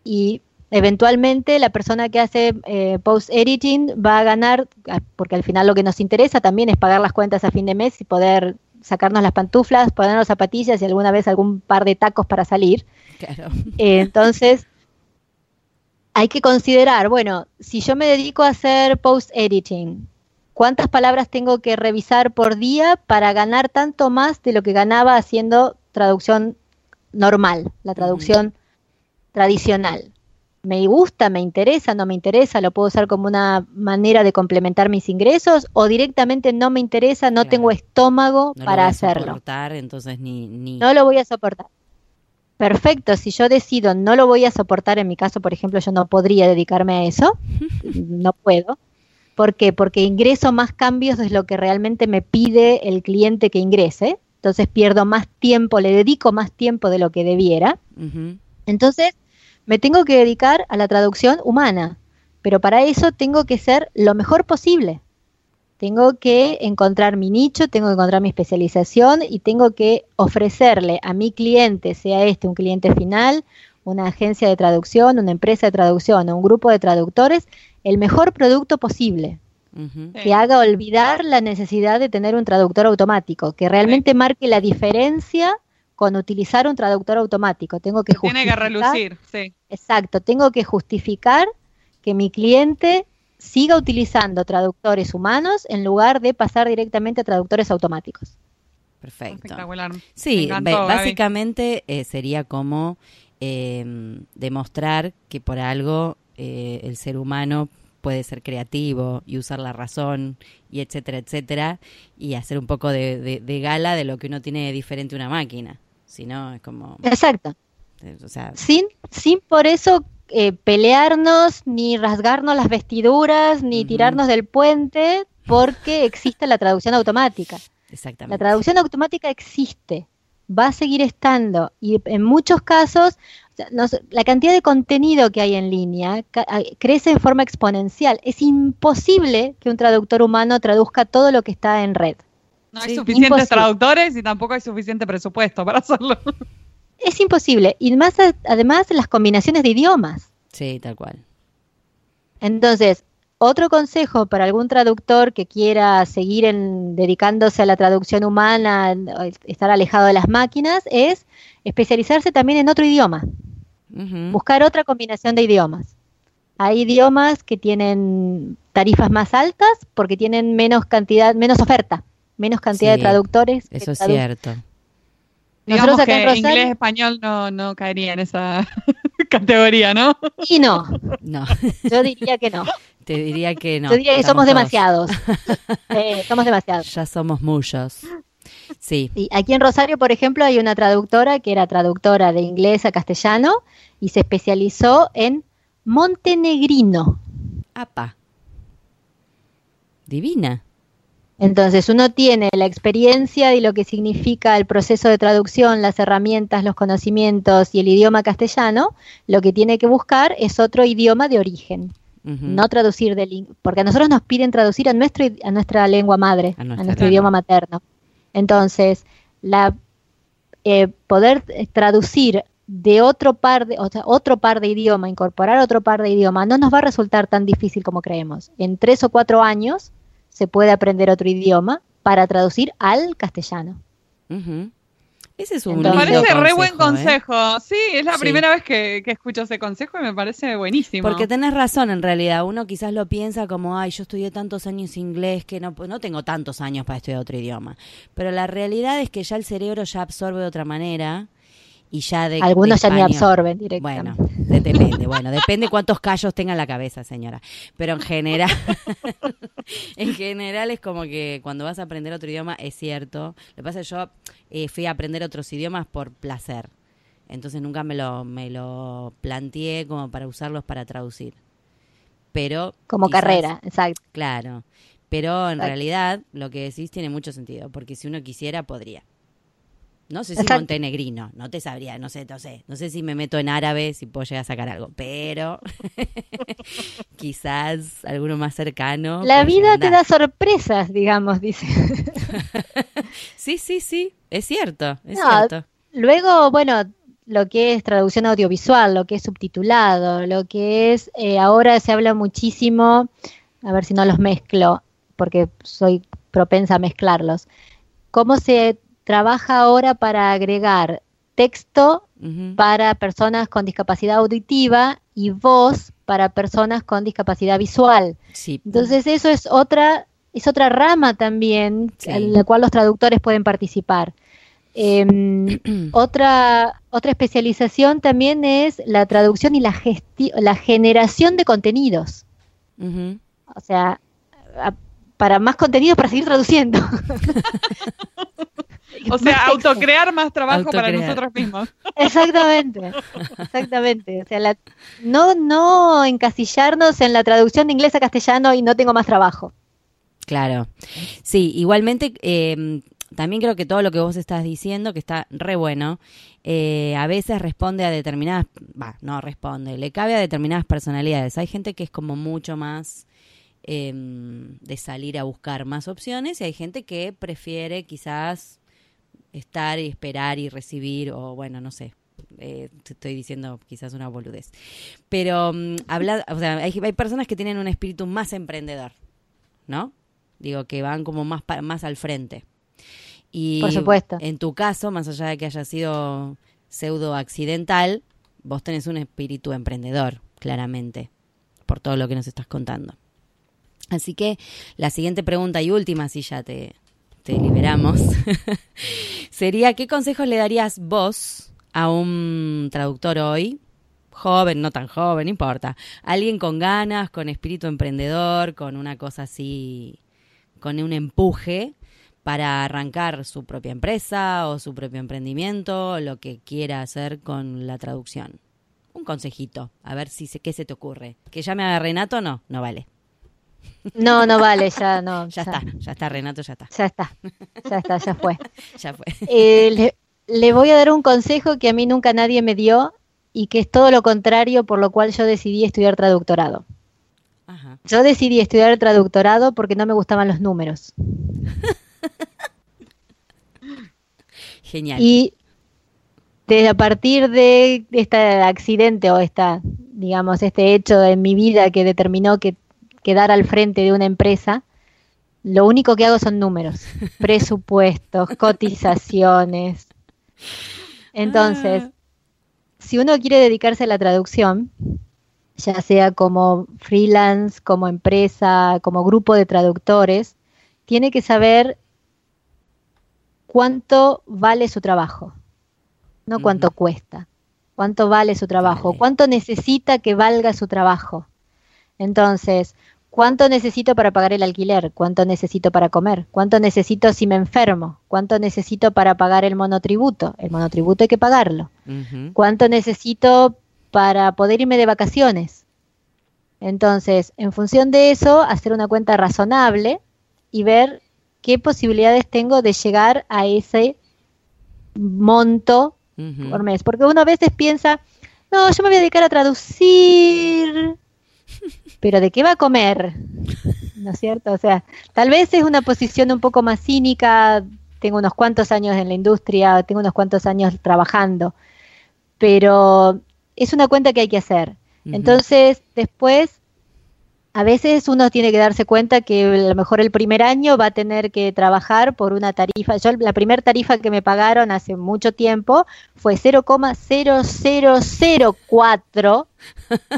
Y eventualmente la persona que hace eh, post-editing va a ganar, porque al final lo que nos interesa también es pagar las cuentas a fin de mes y poder sacarnos las pantuflas, ponernos zapatillas y alguna vez algún par de tacos para salir. Claro. Eh, entonces, hay que considerar, bueno, si yo me dedico a hacer post-editing, ¿cuántas palabras tengo que revisar por día para ganar tanto más de lo que ganaba haciendo traducción normal, la traducción tradicional? ¿Me gusta, me interesa, no me interesa? ¿Lo puedo usar como una manera de complementar mis ingresos? ¿O directamente no me interesa, no Claro. tengo estómago No lo para voy a hacerlo? soportar, entonces ni... ni... no lo voy a soportar. Perfecto, si yo decido no lo voy a soportar, en mi caso, por ejemplo, yo no podría dedicarme a eso, no puedo. ¿Por qué? Porque ingreso más cambios de lo que realmente me pide el cliente que ingrese, entonces pierdo más tiempo, le dedico más tiempo de lo que debiera. Entonces, me tengo que dedicar a la traducción humana, pero para eso tengo que ser lo mejor posible. Tengo que encontrar mi nicho, tengo que encontrar mi especialización y tengo que ofrecerle a mi cliente, sea este un cliente final, una agencia de traducción, una empresa de traducción o un grupo de traductores, el mejor producto posible. Que haga olvidar la necesidad de tener un traductor automático, que realmente marque la diferencia con utilizar un traductor automático. Tengo que Tiene que justificar- relucir, sí. Exacto, tengo que justificar que mi cliente siga utilizando traductores humanos en lugar de pasar directamente a traductores automáticos. Perfecto. Espectacular. Sí, encantó, básicamente eh, sería como eh, demostrar que por algo eh, el ser humano puede ser creativo y usar la razón y etcétera, etcétera, y hacer un poco de, de- de gala de lo que uno tiene de diferente a una máquina. Si no, es como, Exacto. eh, o sea, Sin, sin por eso eh, pelearnos, ni rasgarnos las vestiduras, ni tirarnos del puente, porque existe la traducción automática. La exactamente. traducción automática existe, va a seguir estando y en muchos casos o sea, nos- la cantidad de contenido que hay en línea crece en forma exponencial. Es imposible que un traductor humano traduzca todo lo que está en red. No Sí, hay suficientes imposible. traductores y tampoco hay suficiente presupuesto para hacerlo. Es imposible. Y más a- además las combinaciones de idiomas. Sí, tal cual. Entonces, otro consejo para algún traductor que quiera seguir en- dedicándose a la traducción humana, estar alejado de las máquinas, es especializarse también en otro idioma. Buscar otra combinación de idiomas. Hay idiomas que tienen tarifas más altas porque tienen menos cantidad, menos oferta, menos cantidad Sí, de traductores. que Eso es tradu- cierto. Digamos Nosotros acá que en Rosario- inglés español no, no caería en esa categoría, ¿no? Y no, No, yo diría que no. te diría que no. yo diría que somos todos. demasiados. Eh, somos demasiados. Ya somos muchos. Sí. Sí, aquí en Rosario, por ejemplo, hay una traductora que era traductora de inglés a castellano y se especializó en montenegrino. Apa. Divina. Entonces uno tiene la experiencia y lo que significa el proceso de traducción, las herramientas, los conocimientos y el idioma castellano, lo que tiene que buscar es otro idioma de origen, no traducir del porque a nosotros nos piden traducir a nuestro a nuestra lengua madre, A nuestro idioma materno. Entonces, la eh, poder eh, traducir de otro par de, o sea, otro par de idioma, incorporar otro par de idioma, no nos va a resultar tan difícil como creemos. En tres o cuatro años se puede aprender otro idioma para traducir al castellano. Ese es un Me Entonces- parece re consejo, buen ¿eh? consejo. Sí, es la Sí. primera vez que, que escucho ese consejo y me parece buenísimo. Porque tenés razón en realidad, uno quizás lo piensa como, ay, yo estudié tantos años inglés que no, no tengo tantos años para estudiar otro idioma. Pero la realidad es que ya el cerebro ya absorbe de otra manera y ya de... Algunos de ya ni absorben Bueno, directamente. de- depende, bueno, depende cuántos callos tenga en la cabeza, señora. Pero en general, en general es como que cuando vas a aprender otro idioma, es cierto. Lo que pasa es que yo eh, fui a aprender otros idiomas por placer. Entonces nunca me lo, me lo planteé como para usarlos para traducir. Pero. Como quizás- carrera, exacto. Claro. Pero en Exacto. realidad lo que decís tiene mucho sentido, porque si uno quisiera, podría. No sé si Exacto. montenegrino, no te sabría, no sé, no sé. No sé si me meto en árabe, si puedo llegar a sacar algo, pero quizás alguno más cercano. La vida te da sorpresas, digamos, dice. Sí, sí, sí, es cierto, es No, cierto. Luego, bueno, lo que es traducción audiovisual, lo que es subtitulado, lo que es, eh, ahora se habla muchísimo, a ver si no los mezclo, porque soy propensa a mezclarlos. ¿Cómo se trabaja ahora para agregar texto para personas con discapacidad auditiva y voz para personas con discapacidad visual? Sí. Entonces eso es otra, es otra rama también Sí. en la cual los traductores pueden participar. Em, otra, otra especialización también es la traducción y la, la generación de contenidos. O sea, para más contenido para seguir traduciendo. o sea, autocrear más trabajo para nosotros mismos. Exactamente, exactamente. O sea, la- no, no encasillarnos en la traducción de inglés a castellano y no tengo más trabajo. Claro. Sí, igualmente eh, también creo que todo lo que vos estás diciendo, que está re bueno, eh, a veces responde a determinadas, va, no responde, le cabe a determinadas personalidades. Hay gente que es como mucho más eh, de salir a buscar más opciones y hay gente que prefiere quizás estar y esperar y recibir o bueno, no sé. eh, te estoy diciendo quizás una boludez. Pero mm, habla, o sea, hay, hay personas que tienen un espíritu más emprendedor, ¿no? Digo, que van como más, más al frente. Y Por supuesto. en tu caso, más allá de que haya sido pseudo accidental, vos tenés un espíritu emprendedor, claramente, por todo lo que nos estás contando. Así que la siguiente pregunta y última, si ya te, liberamos, sería, ¿qué consejos le darías vos a un traductor hoy? Joven, no tan joven, importa. Alguien con ganas, con espíritu emprendedor, con una cosa así, con un empuje para arrancar su propia empresa o su propio emprendimiento, lo que quiera hacer con la traducción. Un consejito, a ver si se, qué se te ocurre. ¿Que llame a Renato? No, no vale. No, no vale, ya no. Ya está, ya está, Renato, ya está. Ya está, ya está, ya fue. Ya fue. Eh, le, le voy a dar un consejo que a mí nunca nadie me dio y que es todo lo contrario por lo cual yo decidí estudiar traductorado. Ajá. Yo decidí estudiar traductorado porque no me gustaban los números. Genial. Y desde a partir de este accidente o esta, digamos, este hecho en mi vida que determinó que quedar al frente de una empresa, lo único que hago son números, presupuestos, cotizaciones. Entonces, si uno quiere dedicarse a la traducción, ya sea como freelance, como empresa, como grupo de traductores, tiene que saber cuánto vale su trabajo, no cuánto cuesta, cuánto vale su trabajo, Vale. cuánto necesita que valga su trabajo. Entonces, ¿cuánto necesito para pagar el alquiler? ¿Cuánto necesito para comer? ¿Cuánto necesito si me enfermo? ¿Cuánto necesito para pagar el monotributo? El monotributo hay que pagarlo. ¿Cuánto necesito para poder irme de vacaciones? Entonces, en función de eso, hacer una cuenta razonable y ver qué posibilidades tengo de llegar a ese monto por mes. Porque uno a veces piensa, no, yo me voy a dedicar a traducir, pero ¿de qué va a comer? ¿No es cierto? O sea, tal vez es una posición un poco más cínica, tengo unos cuantos años en la industria, tengo unos cuantos años trabajando, pero es una cuenta que hay que hacer. Entonces, después, a veces uno tiene que darse cuenta que a lo mejor el primer año va a tener que trabajar por una tarifa. Yo la primera tarifa que me pagaron hace mucho tiempo fue 0,0004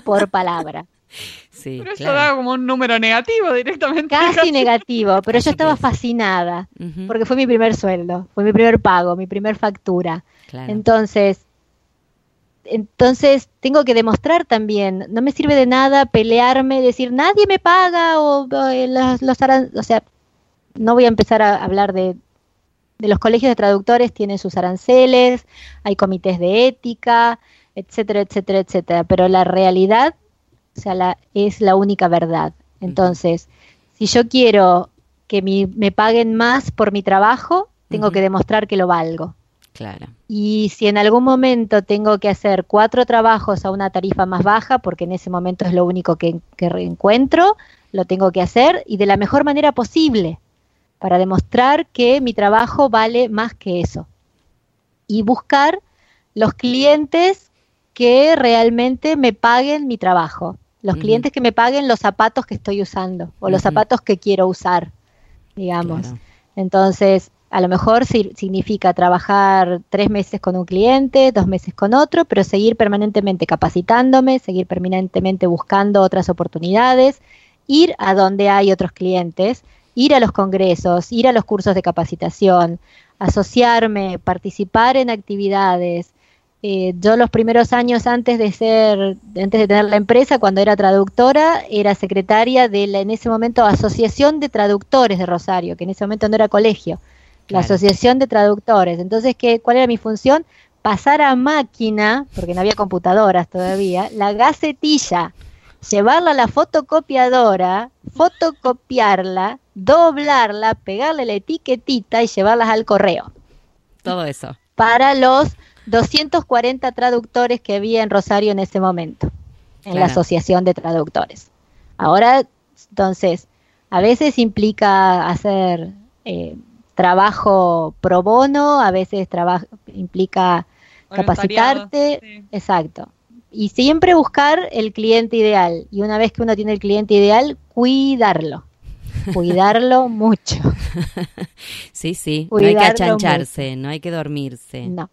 por palabra. Sí, pero eso da como un número negativo directamente. Casi, negativo, pero yo estaba fascinada porque fue mi primer sueldo, fue mi primer pago, mi primer factura. Entonces, entonces tengo que demostrar también, no me sirve de nada pelearme, decir nadie me paga o, eh, los, los o sea, no voy a empezar a hablar de, de los colegios de traductores, tienen sus aranceles, hay comités de ética, etcétera, etcétera, etcétera, pero la realidad, o sea, la, es la única verdad. Entonces, si yo quiero que me paguen más por mi trabajo, tengo que demostrar que lo valgo. Claro. Y si en algún momento tengo que hacer cuatro trabajos a una tarifa más baja, porque en ese momento es lo único que, que encuentro, lo tengo que hacer y de la mejor manera posible, para demostrar que mi trabajo vale más que eso. Y buscar los clientes que realmente me paguen mi trabajo, los clientes que me paguen los zapatos que estoy usando o los zapatos que quiero usar, digamos. Entonces, a lo mejor significa trabajar tres meses con un cliente, dos meses con otro, pero seguir permanentemente capacitándome, seguir permanentemente buscando otras oportunidades, ir a donde hay otros clientes, ir a los congresos, ir a los cursos de capacitación, asociarme, participar en actividades. Eh, yo los primeros años antes de ser, antes de tener la empresa, cuando era traductora, era secretaria de la en ese momento Asociación de Traductores de Rosario, que en ese momento no era colegio la Asociación de Traductores. Entonces, ¿qué, ¿cuál era mi función? Pasar a máquina, porque no había computadoras todavía, la gacetilla, llevarla a la fotocopiadora, fotocopiarla, doblarla, pegarle la etiquetita y llevarlas al correo. Todo eso. Para los 240 traductores que había en Rosario en ese momento, en la Asociación de Traductores. Ahora, entonces, a veces implica hacer eh, trabajo pro bono, a veces trabajo implica capacitarte, exacto. Y siempre buscar el cliente ideal. Y una vez que uno tiene el cliente ideal, cuidarlo. Cuidarlo mucho. Sí, sí. no hay que achancharse, no hay que dormirse. No.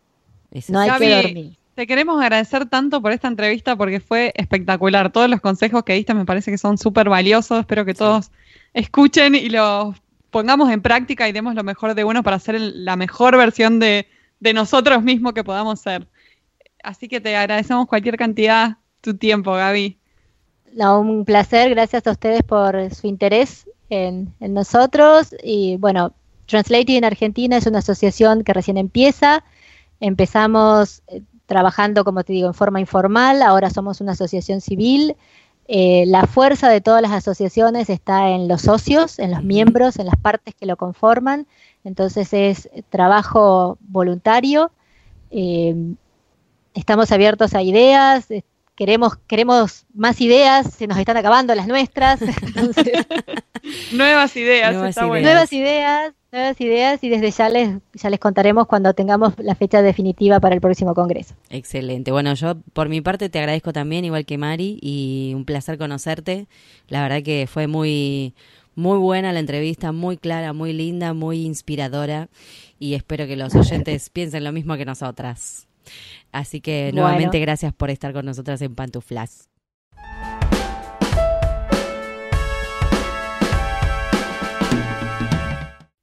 No hay que dormir. Te queremos agradecer tanto por esta entrevista porque fue espectacular. Todos los consejos que diste me parece que son súper valiosos. Espero que todos escuchen y los pongamos en práctica y demos lo mejor de uno para ser la mejor versión de, nosotros mismos que podamos ser. Así que te agradecemos cualquier cantidad tu tiempo, Gaby. un placer, gracias a ustedes por su interés en, nosotros. Y bueno, Translating en Argentina es una asociación que recién empieza. Empezamos eh, trabajando, como te digo, en forma informal, ahora somos una asociación civil eh, la fuerza de todas las asociaciones está en los socios, en los miembros, en las partes que lo conforman. Entonces es trabajo voluntario. Eh, estamos abiertos a ideas, queremos, queremos más ideas, se nos están acabando las nuestras. nuevas ideas, nuevas, ideas. nuevas ideas, nuevas ideas y desde ya les, ya les contaremos cuando tengamos la fecha definitiva para el próximo congreso. Excelente. Bueno, yo por mi parte te agradezco también, igual que Mari, y un placer conocerte. La verdad que fue muy muy buena la entrevista, muy clara, muy linda, muy inspiradora y espero que los oyentes piensen lo mismo que nosotras. Así que nuevamente gracias por estar con nosotras en Pantuflas.